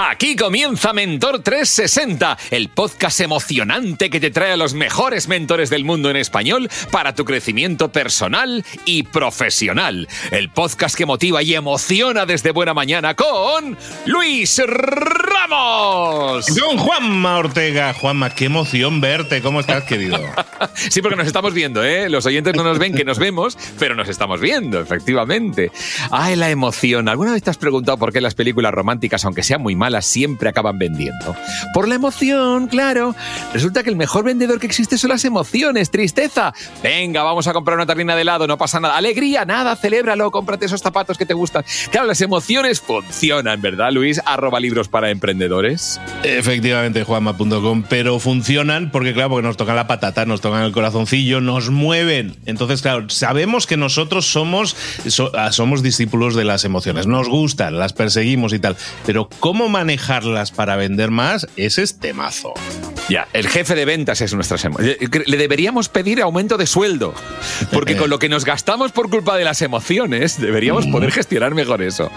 Aquí comienza Mentor 360, el podcast emocionante que te trae a los mejores mentores del mundo en español para tu crecimiento personal y profesional. El podcast que motiva y emociona desde buena mañana con Luis Ramos. Don Juanma Ortega. Juanma, qué emoción verte. ¿Cómo estás, querido? sí, porque nos estamos viendo, ¿eh? Los oyentes no nos ven que nos vemos, pero nos estamos viendo, efectivamente. Ay, la emoción. ¿Alguna vez te has preguntado por qué las películas románticas, aunque sean muy malas, siempre acaban vendiendo. Por la emoción, claro. Resulta que el mejor vendedor que existe son las emociones. Tristeza. Venga, vamos a comprar una tarrina de helado, no pasa nada. Alegría, nada, celébralo, cómprate esos zapatos que te gustan. Claro, las emociones funcionan, ¿verdad, Luis? Arroba libros para emprendedores. Efectivamente, juanma.com, pero funcionan porque, claro, porque nos tocan la patata, nos tocan el corazoncillo, nos mueven. Entonces, claro, sabemos que nosotros somos, ah, somos discípulos de las emociones, nos gustan, las perseguimos y tal, pero ¿cómo manejarlas para vender más, ese es temazo. Ya, el jefe de ventas es nuestra Le deberíamos pedir aumento de sueldo, porque con lo que nos gastamos por culpa de las emociones, deberíamos poder gestionar mejor eso.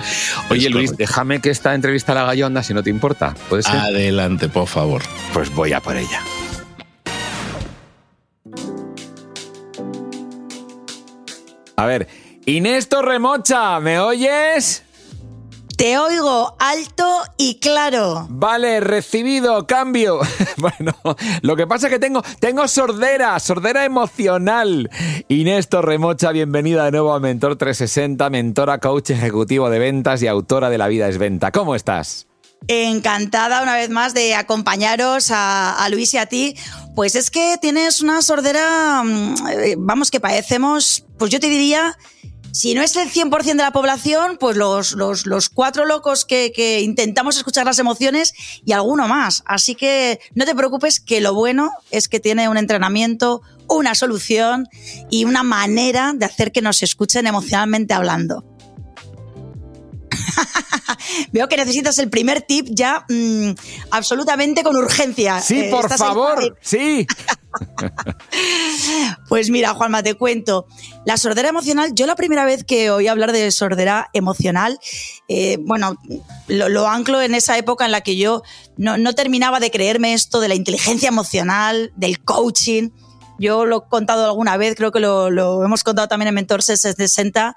Oye, Luis, déjame que esta entrevista la anda, si no te importa. Adelante, por favor. Pues voy a por ella. A ver, Inés Torremocha, ¿me oyes? Te oigo alto y claro. Vale, recibido, cambio. bueno, lo que pasa es que tengo, tengo sordera, sordera emocional. Inés Torremocha, bienvenida de nuevo a Mentor 360, mentora, coach ejecutivo de ventas y autora de La Vida es Venta. ¿Cómo estás? Encantada una vez más de acompañaros a, a, Luis y a ti. Pues es que tienes una sordera, mm, eh, vamos, que padecemos, pues yo te diría si no es el 100% de la población, pues los, los, cuatro locos que, que, intentamos escuchar las emociones y alguno más. Así que no te preocupes que lo bueno es que tiene un entrenamiento, una solución y una manera de hacer que nos escuchen emocionalmente hablando. Veo que necesitas el primer tip ya mm, absolutamente con urgencia. Sí, eh, por favor, sí. pues mira, Juanma, te cuento. La sordera emocional, yo la primera vez que oí hablar de sordera emocional, eh, bueno, lo, anclo en esa época en la que yo no, no terminaba de creerme esto de la inteligencia emocional, del coaching. Yo lo he contado alguna vez, creo que lo, hemos contado también en Mentor 60.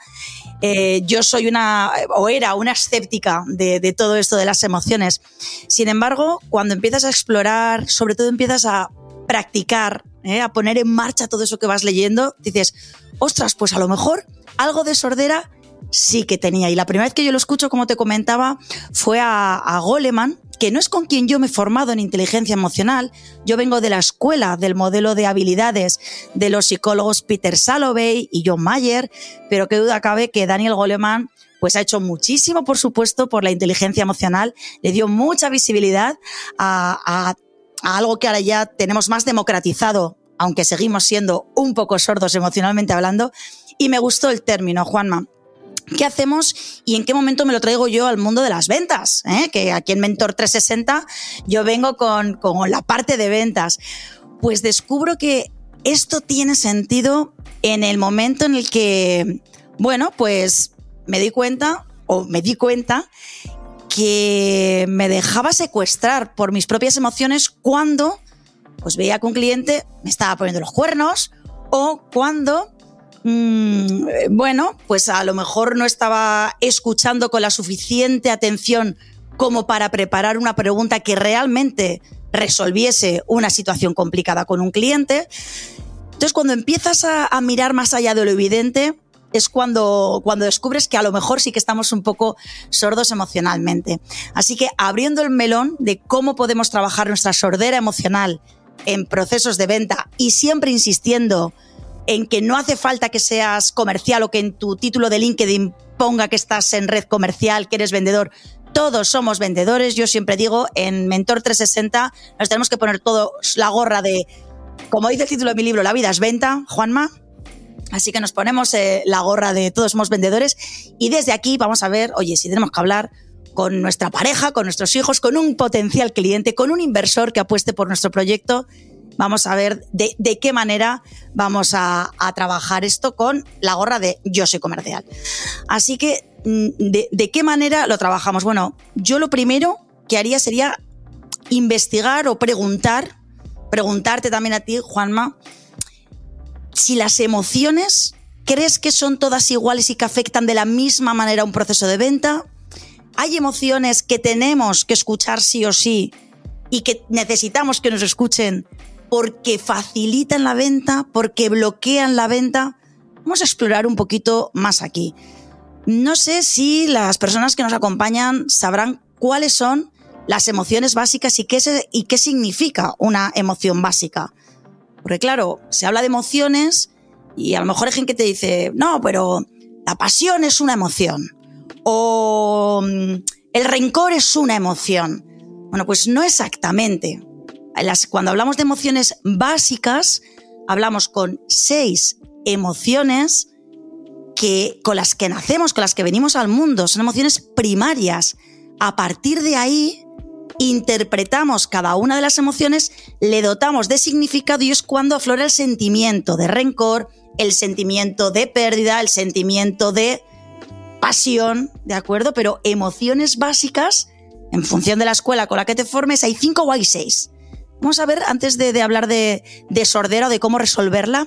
Eh, yo soy una, o era una escéptica de, todo esto de las emociones. Sin embargo, cuando empiezas a explorar, sobre todo empiezas a practicar, eh, a poner en marcha todo eso que vas leyendo, dices, ostras, pues a lo mejor algo de sordera sí que tenía. Y la primera vez que yo lo escucho, como te comentaba, fue a, a Goleman, que no es con quien yo me he formado en inteligencia emocional. Yo vengo de la escuela del modelo de habilidades de los psicólogos Peter Salovey y John Mayer, pero qué duda cabe que Daniel Goleman pues ha hecho muchísimo, por supuesto, por la inteligencia emocional, le dio mucha visibilidad a, algo que ahora ya tenemos más democratizado, aunque seguimos siendo un poco sordos emocionalmente hablando, y me gustó el término, Juanma. ¿Qué hacemos y en qué momento me lo traigo yo al mundo de las ventas? ¿Eh? Que aquí en Mentor 360 yo vengo con, con la parte de ventas. Pues descubro que esto tiene sentido en el momento en el que, bueno, pues me di cuenta o me di cuenta que me dejaba secuestrar por mis propias emociones cuando pues veía que un cliente me estaba poniendo los cuernos o cuando mmm, bueno, pues a lo mejor no estaba escuchando con la suficiente atención como para preparar una pregunta que realmente resolviese una situación complicada con un cliente. Entonces, cuando empiezas a, a mirar más allá de lo evidente, es cuando, cuando descubres que a lo mejor sí que estamos un poco sordos emocionalmente. Así que abriendo el melón de cómo podemos trabajar nuestra sordera emocional en procesos de venta y siempre insistiendo en que no hace falta que seas comercial o que en tu título de LinkedIn ponga que estás en red comercial, que eres vendedor. Todos somos vendedores. Yo siempre digo, en Mentor 360 nos tenemos que poner todos la gorra de, como dice el título de mi libro, La vida es venta, Juanma. Así que nos ponemos eh, la gorra de todos somos vendedores y desde aquí vamos a ver, oye, si tenemos que hablar con nuestra pareja, con nuestros hijos, con un potencial cliente, con un inversor que apueste por nuestro proyecto, vamos a ver de, qué manera vamos a, a, trabajar esto con la gorra de yo soy comercial. Así que, mm, de, ¿de qué manera lo trabajamos? Bueno, yo lo primero que haría sería investigar o preguntar, preguntarte también a ti, Juanma, si las emociones crees que son todas iguales y que afectan de la misma manera a un proceso de venta. Hay emociones que tenemos que escuchar sí o sí y que necesitamos que nos escuchen porque facilitan la venta, porque bloquean la venta. Vamos a explorar un poquito más aquí. No sé si las personas que nos acompañan sabrán cuáles son las emociones básicas y qué, se, y qué significa una emoción básica. Porque claro, se habla de emociones y a lo mejor hay gente que te dice, no, pero la pasión es una emoción. O el rencor es una emoción. Bueno, pues no exactamente cuando hablamos de emociones básicas, hablamos con seis emociones que, con las que nacemos, con las que venimos al mundo. Son emociones primarias. A partir de ahí, interpretamos cada una de las emociones, le dotamos de significado y es cuando aflora el sentimiento de rencor, el sentimiento de pérdida, el sentimiento de pasión, ¿de acuerdo? Pero emociones básicas, en función de la escuela con la que te formes, hay cinco o hay seis. Vamos a ver, antes de, hablar de, de sordera o de cómo resolverla,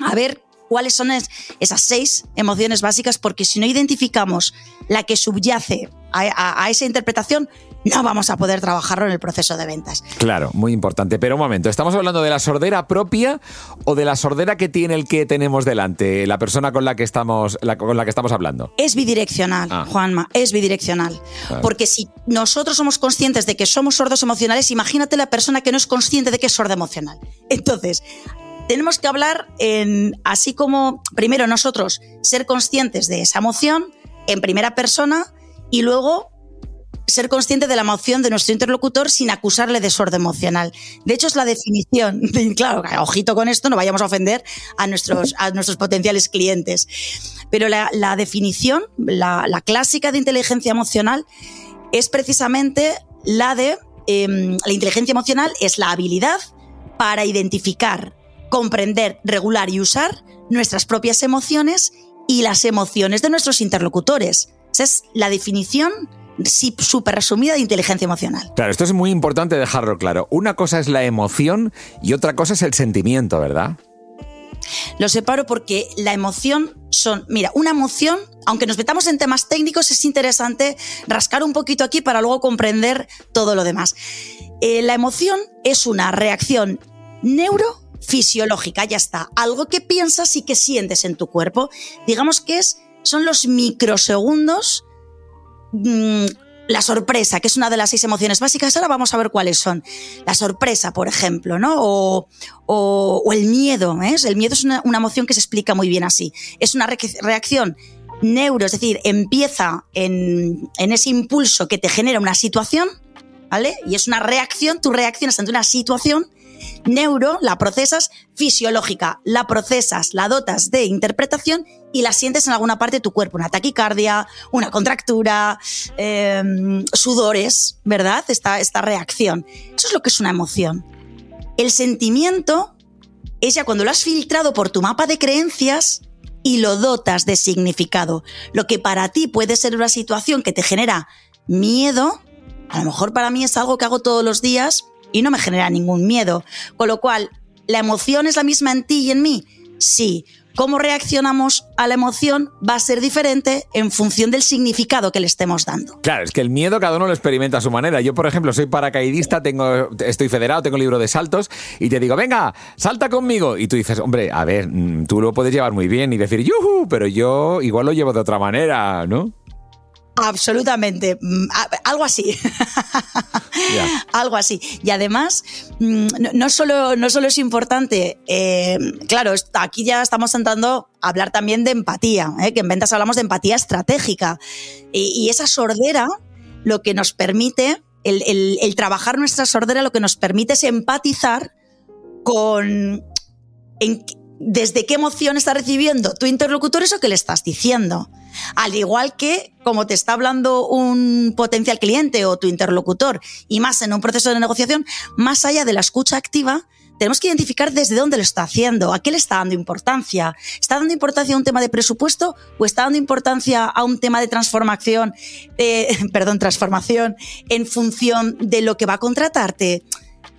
a ver cuáles son es, esas seis emociones básicas, porque si no identificamos la que subyace a, esa interpretación, no vamos a poder trabajarlo en el proceso de ventas. Claro, muy importante. Pero un momento, ¿estamos hablando de la sordera propia o de la sordera que tiene el que tenemos delante, la persona con la que estamos, la, con la que estamos hablando? Es bidireccional, ah. Juanma, es bidireccional. Claro. Porque si nosotros somos conscientes de que somos sordos emocionales, imagínate la persona que no es consciente de que es sorda emocional. Entonces, tenemos que hablar en, así como, primero nosotros, ser conscientes de esa emoción en primera persona y luego ser consciente de la emoción de nuestro interlocutor sin acusarle de sordo emocional. De hecho, es la definición. Claro, ojito con esto, no vayamos a ofender a nuestros, a nuestros potenciales clientes. Pero la, definición, la, clásica de inteligencia emocional, es precisamente la de eh, la inteligencia emocional es la habilidad para identificar, comprender, regular y usar nuestras propias emociones y las emociones de nuestros interlocutores. Esa es la definición sí, súper resumida de inteligencia emocional. Claro, esto es muy importante dejarlo claro. Una cosa es la emoción y otra cosa es el sentimiento, ¿verdad? Lo separo porque la emoción son, mira, una emoción, aunque nos metamos en temas técnicos, es interesante rascar un poquito aquí para luego comprender todo lo demás. Eh, la emoción es una reacción neurofisiológica, ya está, algo que piensas y que sientes en tu cuerpo. Digamos que es son los microsegundos mm, la sorpresa, que es una de las seis emociones básicas, ahora vamos a ver cuáles son. La sorpresa, por ejemplo, ¿no? O, el miedo, ¿eh? El miedo es una, emoción que se explica muy bien así. Es una reacción neuro, es decir, empieza en, en ese impulso que te genera una situación, ¿vale? Y es una reacción, tú reaccionas ante una situación Neuro la procesas fisiológica, la procesas, la dotas de interpretación y la sientes en alguna parte de tu cuerpo, una taquicardia, una contractura, em, sudores, ¿verdad? Esta, esta reacción. Eso es lo que es una emoción. El sentimiento es ya cuando lo has filtrado por tu mapa de creencias y lo dotas de significado. Lo que para ti puede ser una situación que te genera miedo, a lo mejor para mí es algo que hago todos los días y no me genera ningún miedo. Con lo cual, ¿la emoción es la misma en ti y en mí? Sí. Cómo reaccionamos a la emoción va a ser diferente en función del significado que le estemos dando. Claro, es que el miedo cada uno lo experimenta a su manera. Yo, por ejemplo, soy paracaidista, tengo, estoy federado, tengo libro de saltos y te digo, venga, salta conmigo. Y tú dices, hombre, a ver, mm, tú lo puedes llevar muy bien y decir, yuhu, pero yo igual lo llevo de otra manera, ¿no? Absolutamente, mm, algo así. algo así. Y además, mm, no solo, no solo es importante, eh, claro, aquí ya estamos entrando a hablar también de empatía, ¿eh? que en ventas hablamos de empatía estratégica. Y, esa sordera lo que nos permite, el, trabajar nuestra sordera lo que nos permite es empatizar con desde qué emoción está recibiendo tu interlocutor eso que le estás diciendo. Al igual que como te está hablando un potencial cliente o tu interlocutor, y más en un proceso de negociación, más allá de la escucha activa, tenemos que identificar desde dónde lo está haciendo, a qué le está dando importancia. ¿Está dando importancia a un tema de presupuesto o está dando importancia a un tema de transformación, eh, perdón, transformación en función de lo que va a contratarte?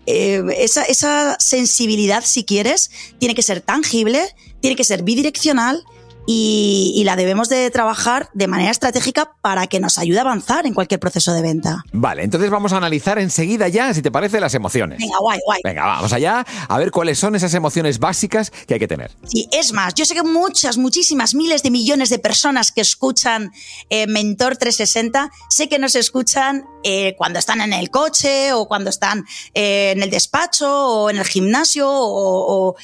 Eh, esa, esa sensibilidad, si quieres, tiene que ser tangible, tiene que ser bidireccional y, la debemos de trabajar de manera estratégica para que nos ayude a avanzar en cualquier proceso de venta. Vale, entonces vamos a analizar enseguida ya, si te parece, las emociones. Venga, guay, guay. Venga, vamos allá a ver cuáles son esas emociones básicas que hay que tener. Sí, es más, yo sé que muchas, muchísimas, miles de millones de personas que escuchan eh, Mentor 360, sé que nos escuchan eh, cuando están en el coche o cuando están eh, en el despacho o en el gimnasio o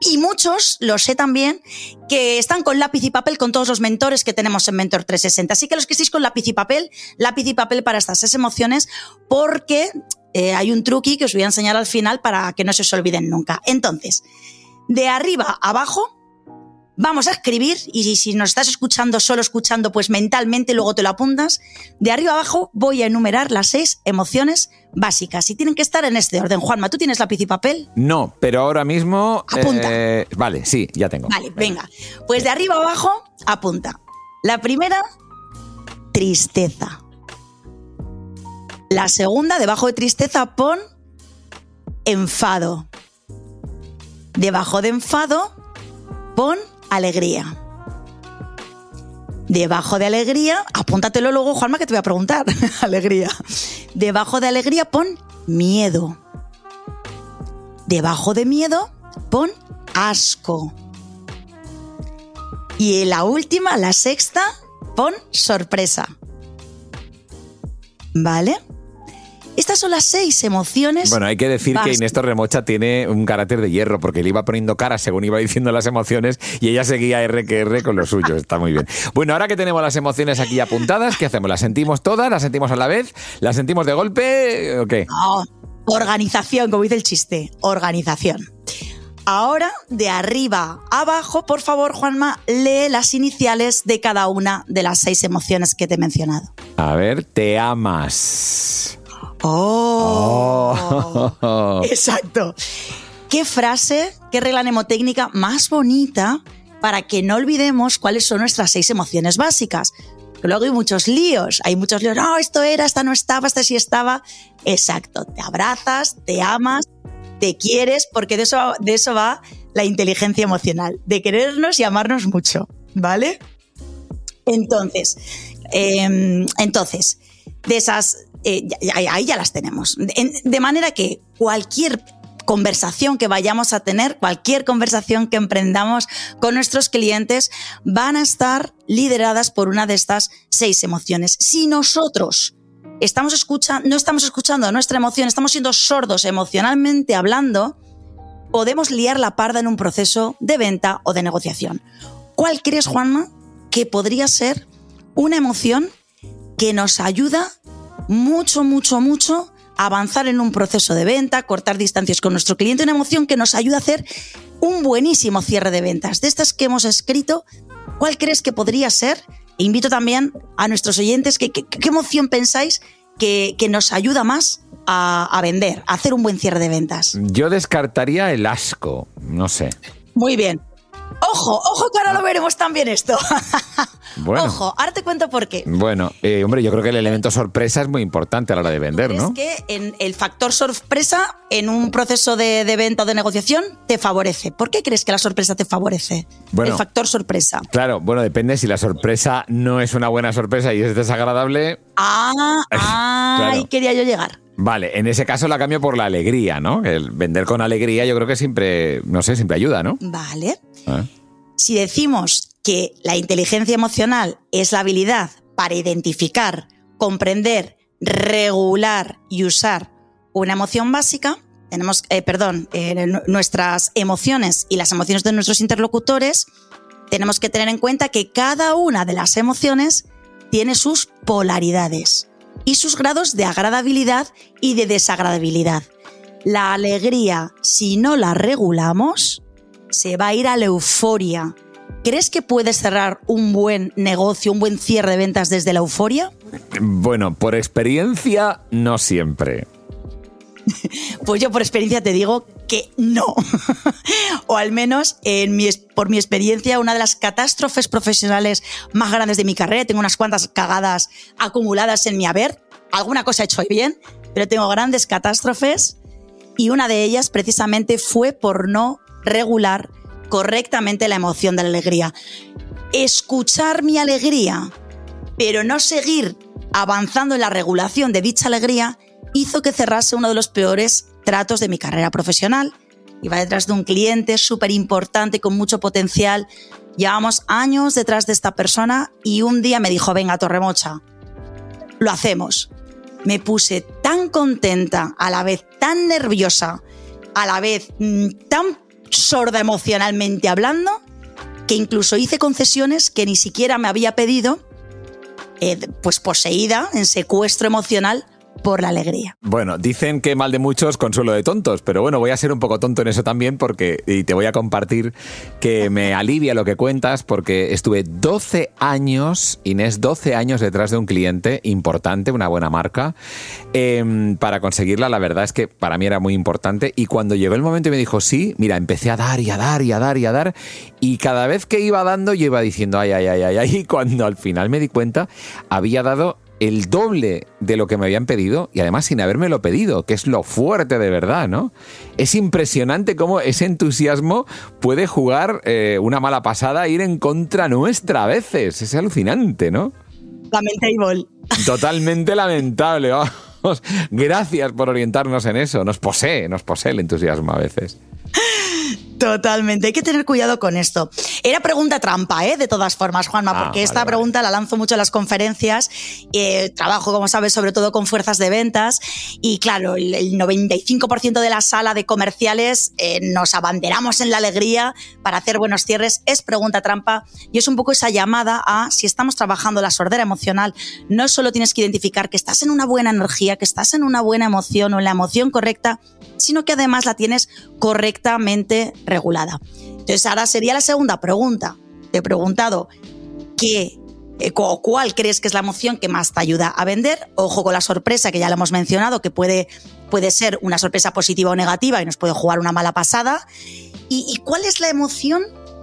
y muchos, lo sé también, que están con lápiz y papel con todos los mentores que tenemos en Mentor 360. Así que los que estéis con lápiz y papel, lápiz y papel para estas seis emociones, porque eh, hay un truqui que os voy a enseñar al final para que no se os olviden nunca. Entonces, de arriba a abajo, vamos a escribir y si nos estás escuchando solo escuchando, pues mentalmente luego te lo apuntas. De arriba abajo voy a enumerar las seis emociones básicas y tienen que estar en este orden. Juanma, ¿tú tienes lápiz y papel? No, pero ahora mismo... Apunta. Eh, vale, sí, ya tengo. Vale, venga. Pues de arriba abajo, apunta. La primera, tristeza. La segunda, debajo de tristeza, pon enfado. Debajo de enfado, pon alegría. Debajo de alegría, apúntatelo luego, Juanma, que te voy a preguntar. alegría. Debajo de alegría pon miedo. Debajo de miedo pon asco. Y en la última, la sexta, pon sorpresa. ¿Vale? Estas son las seis emociones. Bueno, hay que decir que Inés Torremocha tiene un carácter de hierro, porque le iba poniendo cara según iba diciendo las emociones y ella seguía R que R con lo suyo. Está muy bien. Bueno, ahora que tenemos las emociones aquí apuntadas, ¿qué hacemos? ¿Las sentimos todas? ¿Las sentimos a la vez? ¿Las sentimos de golpe o qué? organización, como dice el chiste. Organización. Ahora, de arriba a abajo, por favor, Juanma, lee las iniciales de cada una de las seis emociones que te he mencionado. A ver, te amas. Oh. oh. Exacto. ¿Qué frase, qué regla mnemotécnica más bonita para que no olvidemos cuáles son nuestras seis emociones básicas? luego hay muchos líos, hay muchos líos, no, esto era, esta no estaba, esta sí estaba. Exacto, te abrazas, te amas, te quieres, porque de eso, de eso va la inteligencia emocional, de querernos y amarnos mucho, ¿vale? Entonces, em, entonces, de esas eh, ahí ya las tenemos. De, manera que cualquier conversación que vayamos a tener, cualquier conversación que emprendamos con nuestros clientes, van a estar lideradas por una de estas seis emociones. Si nosotros estamos escuchando, no estamos escuchando nuestra emoción, estamos siendo sordos emocionalmente hablando, podemos liar la parda en un proceso de venta o de negociación. ¿Cuál crees, Juanma, que podría ser una emoción que nos ayuda mucho, mucho, mucho a avanzar en un proceso de venta, cortar distancias con nuestro cliente, una emoción que nos ayuda a hacer un buenísimo cierre de ventas. De estas que hemos escrito, ¿cuál crees que podría ser? E invito también a nuestros oyentes que, qué emoción pensáis que, que, nos ayuda más a, a vender, a hacer un buen cierre de ventas. Yo descartaría el asco, no sé. Muy bien. Ojo, ojo que ahora lo veremos también esto. Bueno, ojo, ahora te cuento por qué. Bueno, eh, hombre, yo creo que el elemento sorpresa es muy importante a la hora de vender, ¿no? Es que en el factor sorpresa en un proceso de, venta o de negociación te favorece. ¿Por qué crees que la sorpresa te favorece? el factor sorpresa. Claro, bueno, depende si la sorpresa no es una buena sorpresa y es desagradable. Ah, ah ahí quería yo llegar. Vale, en ese caso la cambio por la alegría, ¿no? El vender con alegría yo creo que siempre, no sé, siempre ayuda, ¿no? Vale. Ah. Si decimos que la inteligencia emocional es la habilidad para identificar, comprender, regular y usar una emoción básica, tenemos, eh, perdón, eh, nuestras emociones y las emociones de nuestros interlocutores, tenemos que tener en cuenta que cada una de las emociones tiene sus polaridades y sus grados de agradabilidad y de desagradabilidad. La alegría, si no la regulamos, se va a ir a la euforia. ¿Crees que puedes cerrar un buen negocio, un buen cierre de ventas desde la euforia? Bueno, por experiencia, no siempre. Pues yo por experiencia te digo que no. o al menos en mi, por mi experiencia, una de las catástrofes profesionales más grandes de mi carrera. Tengo unas cuantas cagadas acumuladas en mi haber. Alguna cosa he hecho bien, pero tengo grandes catástrofes y una de ellas precisamente fue por no regular correctamente la emoción de la alegría. Escuchar mi alegría, pero no seguir avanzando en la regulación de dicha alegría, hizo que cerrase uno de los peores tratos de mi carrera profesional. Iba detrás de un cliente súper importante con mucho potencial. Llevamos años detrás de esta persona y un día me dijo, venga, Torremocha, lo hacemos. Me puse tan contenta, a la vez tan nerviosa, a la vez mm, tan sorda emocionalmente hablando, que incluso hice concesiones que ni siquiera me había pedido, eh, pues poseída en secuestro emocional por la alegría. Bueno, dicen que mal de muchos, consuelo de tontos, pero bueno, voy a ser un poco tonto en eso también porque, y te voy a compartir que me alivia lo que cuentas porque estuve 12 años, Inés, 12 años detrás de un cliente importante, una buena marca, em, para conseguirla, la verdad es que para mí era muy importante. Y cuando llegó el momento y me dijo sí, mira, empecé a dar y a dar y a dar y a dar y cada vez que iba dando yo iba diciendo ay, ay, ay, ay, ay, y cuando al final me di cuenta había dado el doble de lo que me habían pedido y además sin habérmelo pedido, que es lo fuerte de verdad, ¿no? Es impresionante cómo ese entusiasmo puede jugar eh, una mala pasada, ir en contra nuestra a veces. Es alucinante, ¿no? Lamentable. Totalmente lamentable. Vamos. Gracias por orientarnos en eso. Nos posee, nos posee el entusiasmo a veces. Totalmente, hay que tener cuidado con esto. Era pregunta trampa, ¿eh? de todas formas, Juanma, ah, porque esta pregunta la lanzo mucho en las conferencias. Eh, trabajo, como sabes, sobre todo con fuerzas de ventas. Y claro, el, 95% de la sala de comerciales eh, nos abanderamos en la alegría para hacer buenos cierres. Es pregunta trampa y es un poco esa llamada a si estamos trabajando la sordera emocional, no solo tienes que identificar que estás en una buena energía, que estás en una buena emoción o en la emoción correcta, sino que además la tienes correctamente regulada. Entonces ahora sería la segunda pregunta. Te he preguntado qué eh, o cuál crees que es la emoción que más te ayuda a vender. Ojo con la sorpresa, que ya lo hemos mencionado, que puede, puede ser una sorpresa positiva o negativa y nos puede jugar una mala pasada. ¿Y, y cuál es la emoción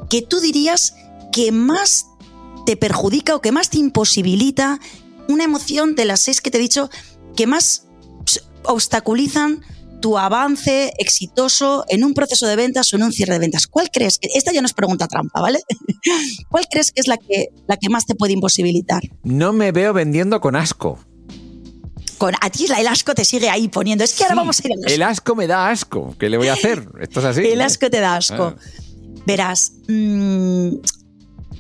que tú dirías que más te perjudica o que más te imposibilita? Una emoción de las seis que te he dicho que más obstaculizan tu avance exitoso en un proceso de ventas o en un cierre de ventas? ¿Cuál crees que, esta ya no es pregunta trampa, ¿vale? ¿Cuál crees que es la que, la que más te puede imposibilitar? No me veo vendiendo con asco. asco. A ti el asco te sigue ahí poniendo. Es que ahora vamos a ir al asco. El asco me da asco. ¿Qué le voy a hacer? Esto es así. El asco te da asco. Ah. Verás, mm,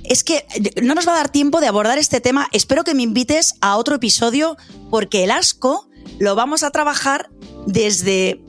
es que no nos va a dar tiempo de abordar este tema. Espero que me invites a otro episodio porque el asco lo vamos a trabajar desde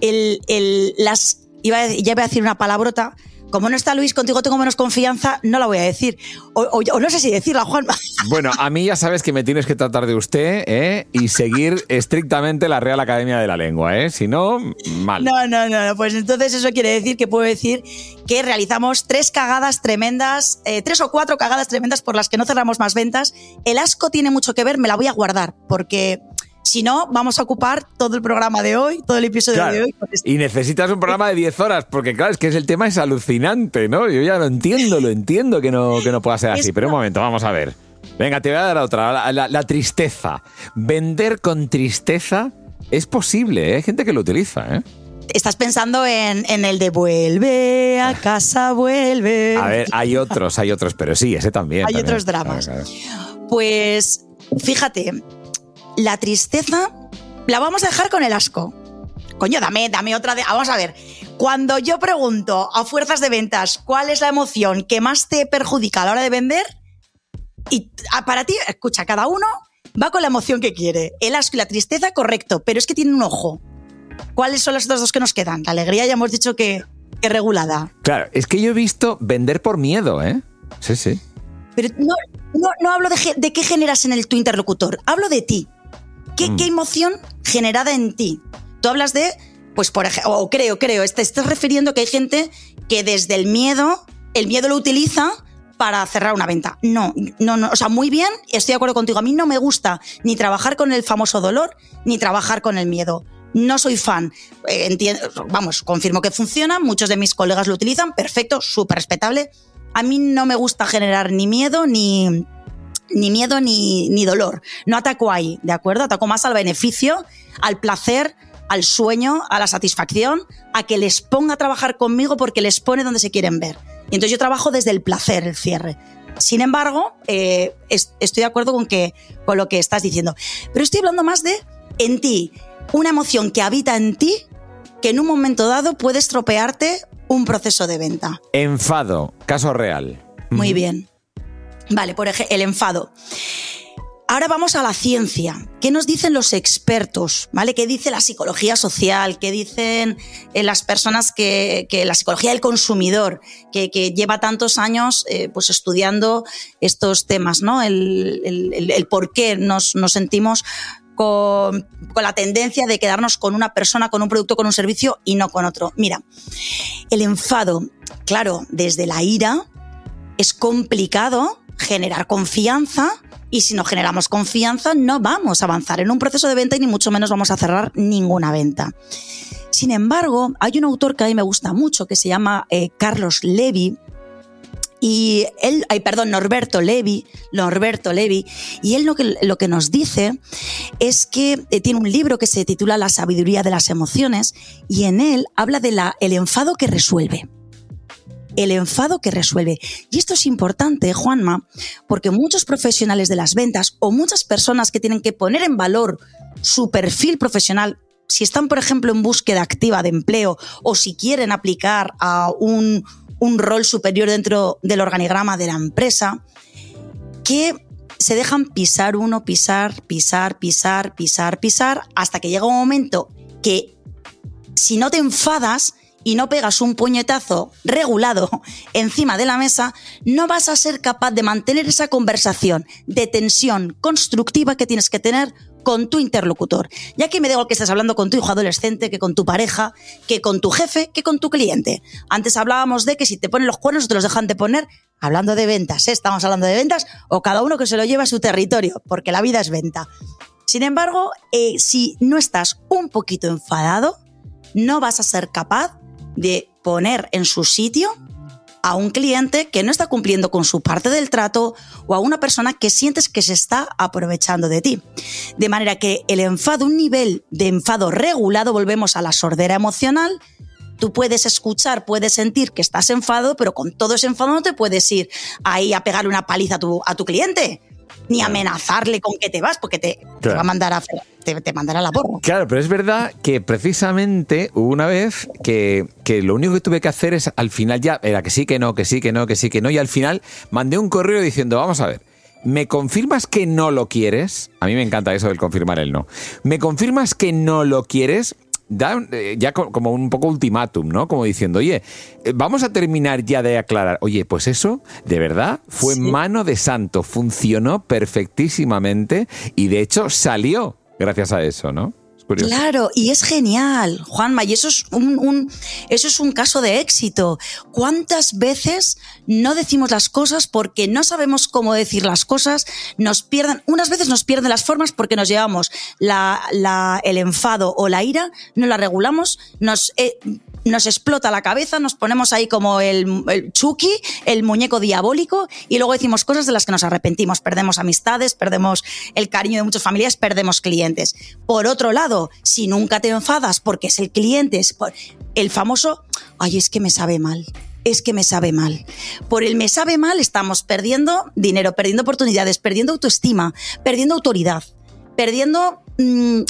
el, el- las... Iba a, ya voy a decir una palabrota. Como no está Luis, contigo tengo menos confianza, no la voy a decir. O, o- o no sé si decirla, Juan. Bueno, a mí ya sabes que me tienes que tratar de usted ¿eh? y seguir estrictamente la Real Academia de la Lengua, ¿eh? Si no, mal. No, no, no, no. Pues entonces eso quiere decir que puedo decir que realizamos tres cagadas tremendas, eh, tres o cuatro cagadas tremendas por las que no cerramos más ventas. El asco tiene mucho que ver, me la voy a guardar, porque si no, vamos a ocupar todo el programa de hoy, todo el episodio Claro. de hoy. Y necesitas un programa de 10 horas, porque claro, es que es el tema es alucinante, ¿no? Yo ya lo entiendo, lo entiendo que no, que no pueda ser así. Pero un momento, vamos a ver. Venga, te voy a dar otra. La, la- la tristeza. Vender con tristeza es posible, ¿eh? Hay gente que lo utiliza, ¿eh? Estás pensando en, en el de vuelve a casa, vuelve. A ver, hay otros, hay otros, pero sí, ese también. Hay también. otros dramas. Claro, claro. Pues fíjate, la tristeza la vamos a dejar con el asco. Coño, dame, dame otra de. Vamos a ver. Cuando yo pregunto a fuerzas de ventas cuál es la emoción que más te perjudica a la hora de vender, y para ti, escucha, cada uno va con la emoción que quiere. El asco y la tristeza, correcto, pero es que tiene un ojo. ¿Cuáles son los otros dos que nos quedan? La alegría ya hemos dicho que, que regulada. Claro, es que yo he visto vender por miedo, ¿eh? Sí, sí. Pero no, no, no hablo de, de qué generas en el tu interlocutor, hablo de ti. ¿Qué, Mm. qué emoción generada en ti? Tú hablas de, pues por ejemplo, o creo, creo, te estás refiriendo que hay gente que desde el miedo, el miedo lo utiliza para cerrar una venta. No, no, no, o sea, muy bien, estoy de acuerdo contigo. A mí no me gusta ni trabajar con el famoso dolor, ni trabajar con el miedo. No soy fan. Eh, entiendo, vamos, confirmo que funciona, muchos de mis colegas lo utilizan, perfecto, súper respetable. A mí no me gusta generar ni miedo ni, ni miedo ni, ni dolor. No ataco ahí, ¿de acuerdo? Ataco más al beneficio, al placer, al sueño, a la satisfacción, a que les ponga a trabajar conmigo porque les pone donde se quieren ver. Y entonces yo trabajo desde el placer, el cierre. Sin embargo, eh, es- estoy de acuerdo con, que, con lo que estás diciendo. Pero estoy hablando más de en ti, una emoción que habita en ti que en un momento dado puede estropearte un proceso de venta. Enfado, caso real. Muy bien. Vale, por ejemplo, el enfado. Ahora vamos a la ciencia. ¿Qué nos dicen los expertos? ¿Vale? ¿Qué dice la psicología social? ¿Qué dicen eh, las personas que, que la psicología del consumidor, que, lleva tantos años eh, pues estudiando estos temas, ¿no? El, el- el- el por qué nos, nos sentimos con, con la tendencia de quedarnos con una persona, con un producto, con un servicio y no con otro. Mira, el enfado, claro, desde la ira, es complicado generar confianza y si no generamos confianza no vamos a avanzar en un proceso de venta y ni mucho menos vamos a cerrar ninguna venta. Sin embargo, hay un autor que a mí me gusta mucho que se llama eh, Carlos Levi y él, ay, perdón, Norberto Levi, Norberto Levi, y él lo que, lo que nos dice es que eh, tiene un libro que se titula La sabiduría de las emociones y en él habla de la, el enfado que resuelve el enfado que resuelve. Y esto es importante, Juanma, porque muchos profesionales de las ventas o muchas personas que tienen que poner en valor su perfil profesional, si están, por ejemplo, en búsqueda activa de empleo o si quieren aplicar a un, un rol superior dentro del organigrama de la empresa, que se dejan pisar uno, pisar, pisar, pisar, pisar, pisar, hasta que llega un momento que si no te enfadas y no pegas un puñetazo regulado encima de la mesa, no vas a ser capaz de mantener esa conversación de tensión constructiva que tienes que tener con tu interlocutor. Ya que me igual que estés hablando con tu hijo adolescente, que con tu pareja, que con tu jefe, que con tu cliente. Antes hablábamos de que si te ponen los cuernos te los dejan de poner, hablando de ventas, ¿eh? estamos hablando de ventas, o cada uno que se lo lleva a su territorio, porque la vida es venta. Sin embargo, eh, si no estás un poquito enfadado, no vas a ser capaz de poner en su sitio a un cliente que no está cumpliendo con su parte del trato o a una persona que sientes que se está aprovechando de ti. De manera que el enfado, un nivel de enfado regulado, volvemos a la sordera emocional, tú puedes escuchar, puedes sentir que estás enfadado, pero con todo ese enfado no te puedes ir ahí a pegarle una paliza a tu, a tu cliente. Ni amenazarle con que te vas, porque te, va a mandar a, te, mandará a la porra. Claro, pero es verdad que precisamente hubo una vez que, que lo único que tuve que hacer es al final ya, era que sí, que no, que sí, que no, que sí, que no, y al final mandé un correo diciendo, vamos a ver, ¿Me confirmas que no lo quieres? A mí me encanta eso del confirmar el no. ¿Me confirmas que no lo quieres? Da eh, ya como un poco ultimátum, ¿no? Como diciendo, oye, eh, vamos a terminar ya de aclarar. Oye, pues eso, de verdad, fue mano de santo, funcionó perfectísimamente y de hecho salió gracias a eso, ¿no? Claro, y es genial, Juanma, y eso es un, eso es un caso de éxito. ¿Cuántas veces no decimos las cosas porque no sabemos cómo decir las cosas? Nos pierden, unas veces nos pierden las formas porque nos llevamos la, el enfado o la ira, no la regulamos, nos eh, nos explota la cabeza, nos ponemos ahí como el, Chucky, el muñeco diabólico, y luego decimos cosas de las que nos arrepentimos. Perdemos amistades, perdemos el cariño de muchas familias, perdemos clientes. Por otro lado, si nunca te enfadas porque es el cliente, es el famoso, ay, es que me sabe mal es que me sabe mal. Por el me sabe mal estamos perdiendo dinero, perdiendo oportunidades, perdiendo autoestima, perdiendo autoridad, perdiendo mm,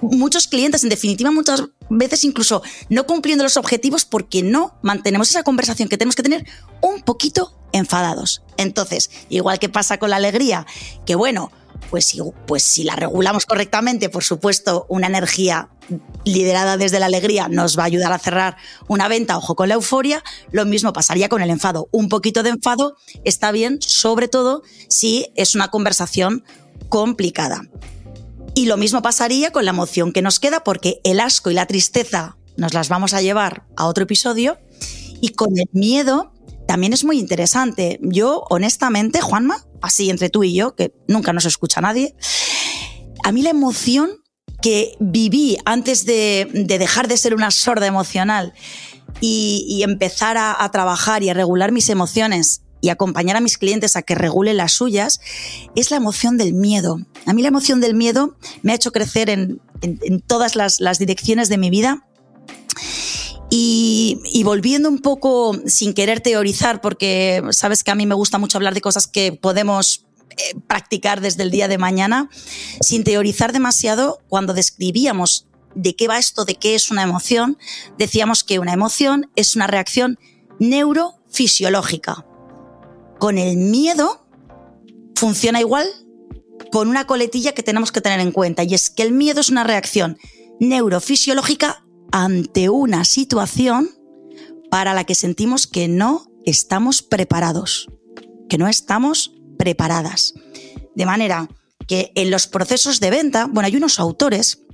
muchos clientes, en definitiva, muchas veces incluso no cumpliendo los objetivos porque no mantenemos esa conversación que tenemos que tener un poquito enfadados. Entonces, igual que pasa con la alegría, que bueno, pues si, pues si la regulamos correctamente, por supuesto, una energía liderada desde la alegría nos va a ayudar a cerrar una venta, ojo con la euforia, lo mismo pasaría con el enfado. Un poquito de enfado está bien, sobre todo si es una conversación complicada. Y lo mismo pasaría con la emoción que nos queda porque el asco y la tristeza nos las vamos a llevar a otro episodio y con el miedo también es muy interesante. Yo, honestamente, Juanma, así entre tú y yo, que nunca nos escucha nadie, a mí la emoción que viví antes de, dejar de ser una sorda emocional y, empezar a, a trabajar y a regular mis emociones y acompañar a mis clientes a que regulen las suyas es la emoción del miedo. A mí la emoción del miedo me ha hecho crecer en, todas las, direcciones de mi vida. Y, volviendo un poco sin querer teorizar, porque sabes que a mí me gusta mucho hablar de cosas que podemos eh, practicar desde el día de mañana, sin teorizar demasiado, cuando describíamos de qué va esto, de qué es una emoción, decíamos que una emoción es una reacción neurofisiológica con el miedo funciona igual con una coletilla que tenemos que tener en cuenta y es que el miedo es una reacción neurofisiológica ante una situación para la que sentimos que no estamos preparados, que no estamos preparadas. De manera que en los procesos de venta, bueno, hay unos autores,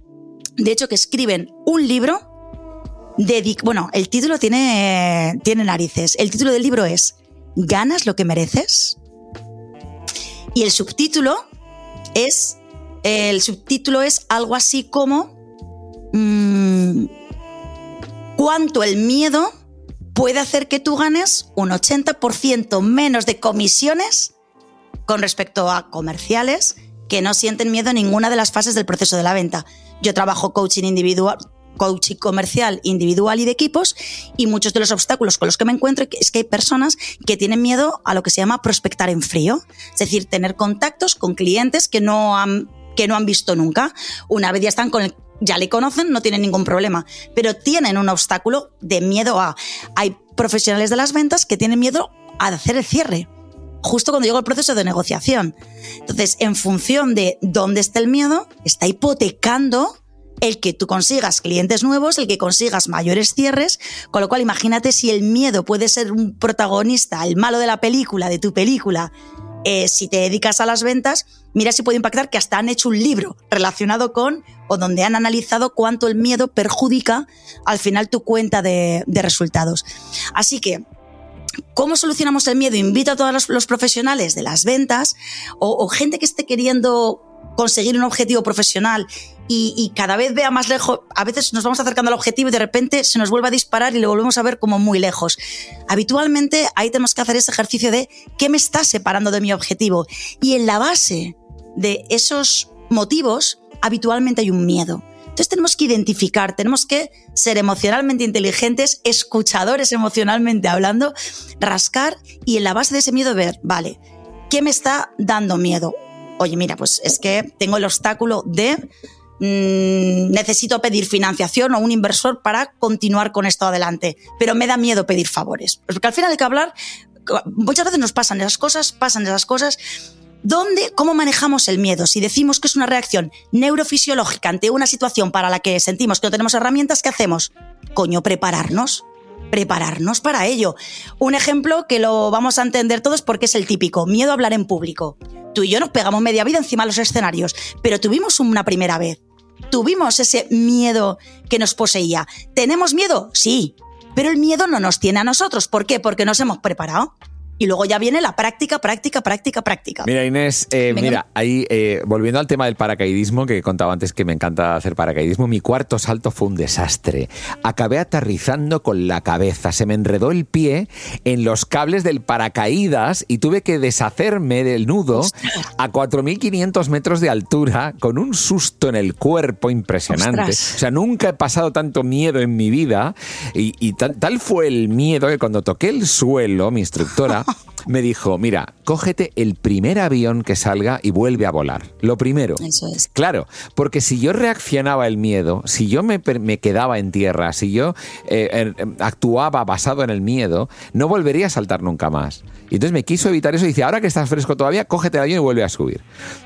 de hecho, que escriben un libro, dedic bueno, el título tiene, tiene narices, el título del libro es ¿Ganas lo que mereces? Y el subtítulo es, el subtítulo es algo así como mm, cuánto el miedo puede hacer que tú ganes un 80% menos de comisiones con respecto a comerciales que no sienten miedo en ninguna de las fases del proceso de la venta. Yo trabajo coaching individual, coaching comercial individual y de equipos y muchos de los obstáculos con los que me encuentro es que hay personas que tienen miedo a lo que se llama prospectar en frío, es decir, tener contactos con clientes que no han, que no han visto nunca. Una vez ya están con ya le conocen, no tienen ningún problema, pero tienen un obstáculo de miedo a... Hay profesionales de las ventas que tienen miedo a hacer el cierre justo cuando llega el proceso de negociación. Entonces, en función de dónde está el miedo, está hipotecando el que tú consigas clientes nuevos, el que consigas mayores cierres, con lo cual imagínate si el miedo puede ser un protagonista, el malo de la película, de tu película, eh, si te dedicas a las ventas, mira si puede impactar que hasta han hecho un libro relacionado con o donde han analizado cuánto el miedo perjudica al final tu cuenta de, resultados. Así que ¿Cómo solucionamos el miedo? Invito a todos los, profesionales de las ventas o, gente que esté queriendo conseguir un objetivo profesional y, cada vez vea más lejos, a veces nos vamos acercando al objetivo y de repente se nos vuelve a disparar y lo volvemos a ver como muy lejos. Habitualmente ahí tenemos que hacer ese ejercicio de qué me está separando de mi objetivo. Y en la base de esos motivos, habitualmente hay un miedo. Entonces tenemos que identificar, tenemos que ser emocionalmente inteligentes, escuchadores emocionalmente hablando, rascar y en la base de ese miedo ver, vale, ¿qué me está dando miedo? oye, mira, pues es que tengo el obstáculo de mm, necesito pedir financiación o un inversor para continuar con esto adelante, pero me da miedo pedir favores. Porque al final hay que hablar, muchas veces nos pasan esas cosas, pasan esas cosas. ¿Dónde, cómo manejamos el miedo? Si decimos que es una reacción neurofisiológica ante una situación para la que sentimos que no tenemos herramientas, ¿qué hacemos? Coño, prepararnos prepararnos para ello. Un ejemplo que lo vamos a entender todos porque es el típico, miedo a hablar en público. Tú y yo nos pegamos media vida encima de los escenarios, pero tuvimos una primera vez. Tuvimos ese miedo que nos poseía. ¿Tenemos miedo? Sí, pero el miedo no nos tiene a nosotros. ¿Por qué? Porque nos hemos preparado y luego ya viene la práctica, práctica, práctica, práctica. Mira, Inés, eh, mira, ahí, eh, volviendo al tema del paracaidismo, que contaba antes que me encanta hacer paracaidismo, mi cuarto salto fue un desastre. Acabé aterrizando con la cabeza, se me enredó el pie en los cables del paracaídas y tuve que deshacerme del nudo a 4.500 metros de altura con un susto en el cuerpo impresionante. O sea, nunca he pasado tanto miedo en mi vida y, tal, tal fue el miedo que cuando toqué el suelo, mi instructora, me dijo, mira, cógete el primer avión que salga y vuelve a volar. Lo primero. Eso es. Claro, porque si yo reaccionaba el miedo, si yo me, me quedaba en tierra, si yo eh, er, actuaba basado en el miedo, no volvería a saltar nunca más. Y entonces me quiso evitar eso y dice, ahora que estás fresco todavía, cógete el avión y vuelve a subir.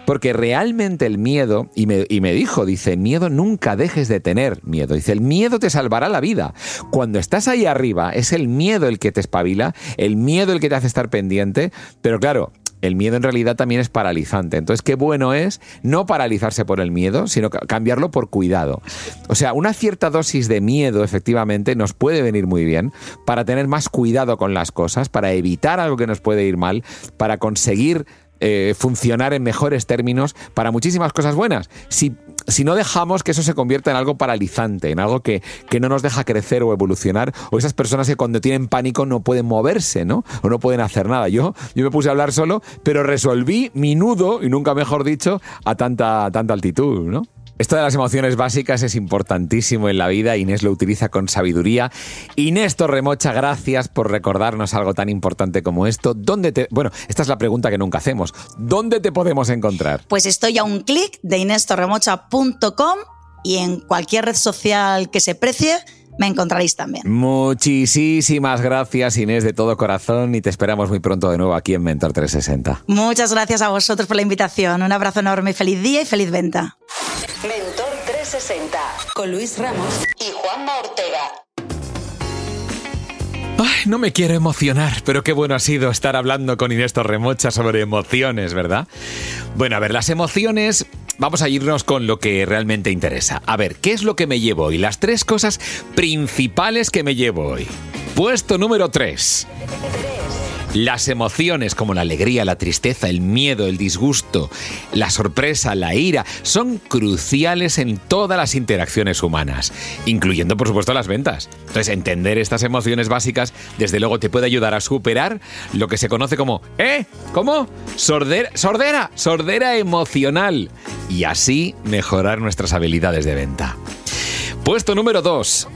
Porque realmente el miedo, y me, y me dijo, dice, miedo nunca dejes de tener miedo. Dice, el miedo te salvará la vida. Cuando estás ahí arriba, es el miedo el que te espabila, el miedo el que te hace estar pendiente, pero claro, el miedo en realidad también es paralizante. Entonces, qué bueno es no paralizarse por el miedo, sino cambiarlo por cuidado. O sea, una cierta dosis de miedo, efectivamente, nos puede venir muy bien para tener más cuidado con las cosas, para evitar algo que nos puede ir mal, para conseguir eh, funcionar en mejores términos para muchísimas cosas buenas. Si, si, no dejamos que eso se convierta en algo paralizante, en algo que, que, no nos deja crecer o evolucionar, o esas personas que cuando tienen pánico no pueden moverse, ¿no? O no pueden hacer nada. Yo, yo me puse a hablar solo, pero resolví mi nudo, y nunca mejor dicho, a tanta, a tanta altitud, ¿no? Esto de las emociones básicas es importantísimo en la vida. Inés lo utiliza con sabiduría. Inés Torremocha, gracias por recordarnos algo tan importante como esto. ¿Dónde te, bueno, esta es la pregunta que nunca hacemos. ¿Dónde te podemos encontrar? Pues estoy a un clic de inestorremocha.com y en cualquier red social que se precie me encontraréis también. Muchísimas gracias Inés de todo corazón y te esperamos muy pronto de nuevo aquí en Mentor 360. Muchas gracias a vosotros por la invitación. Un abrazo enorme, feliz día y feliz venta. Mentor 360 con Luis Ramos y Juanma Ortega. No me quiero emocionar, pero qué bueno ha sido estar hablando con Inés Torremocha sobre emociones, ¿verdad? Bueno, a ver, las emociones vamos a irnos con lo que realmente interesa. A ver, ¿qué es lo que me llevo hoy? Las tres cosas principales que me llevo hoy. Puesto número 3. Las emociones como la alegría, la tristeza, el miedo, el disgusto, la sorpresa, la ira, son cruciales en todas las interacciones humanas, incluyendo por supuesto las ventas. Entonces, entender estas emociones básicas, desde luego, te puede ayudar a superar lo que se conoce como, ¿eh? ¿Cómo? Sordera, sordera, sordera emocional. Y así mejorar nuestras habilidades de venta. Puesto número 2.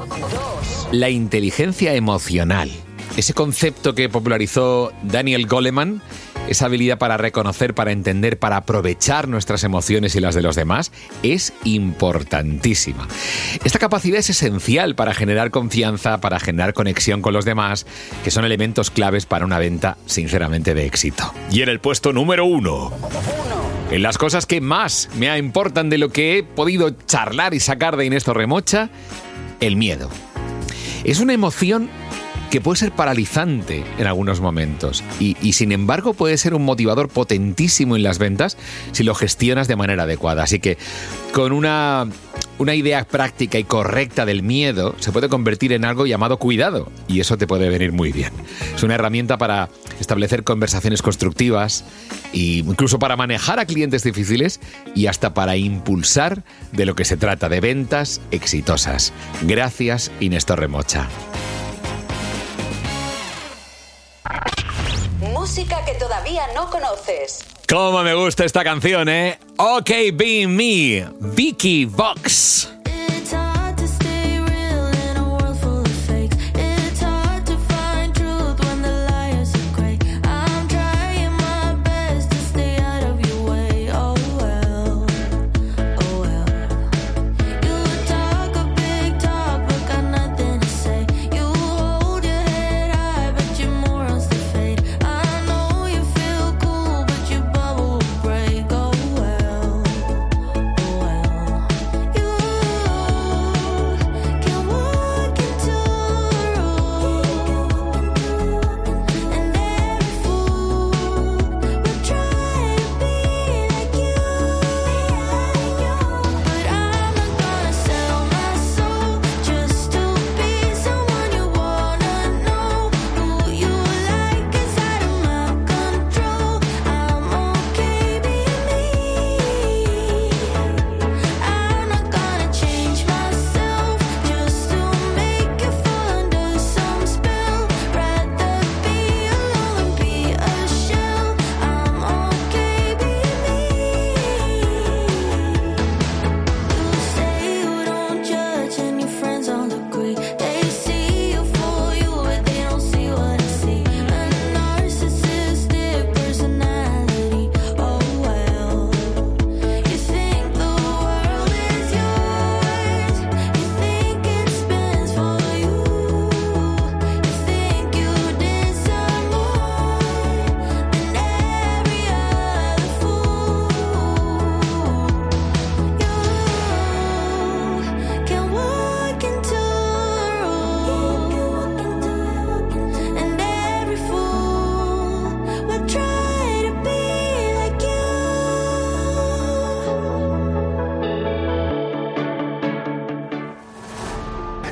La inteligencia emocional ese concepto que popularizó Daniel Goleman, esa habilidad para reconocer, para entender, para aprovechar nuestras emociones y las de los demás, es importantísima. Esta capacidad es esencial para generar confianza, para generar conexión con los demás, que son elementos claves para una venta sinceramente de éxito. Y en el puesto número uno. En las cosas que más me importan de lo que he podido charlar y sacar de Inés Torremocha, el miedo. Es una emoción que puede ser paralizante en algunos momentos y, sin embargo puede ser un motivador potentísimo en las ventas si lo gestionas de manera adecuada. Así que con una, una idea práctica y correcta del miedo se puede convertir en algo llamado cuidado y eso te puede venir muy bien. Es una herramienta para establecer conversaciones constructivas e incluso para manejar a clientes difíciles y hasta para impulsar de lo que se trata de ventas exitosas. Gracias Inés Torremocha. Música que todavía no conoces. ¿Cómo me gusta esta canción, eh? OK, Be Me, Vicky Vox.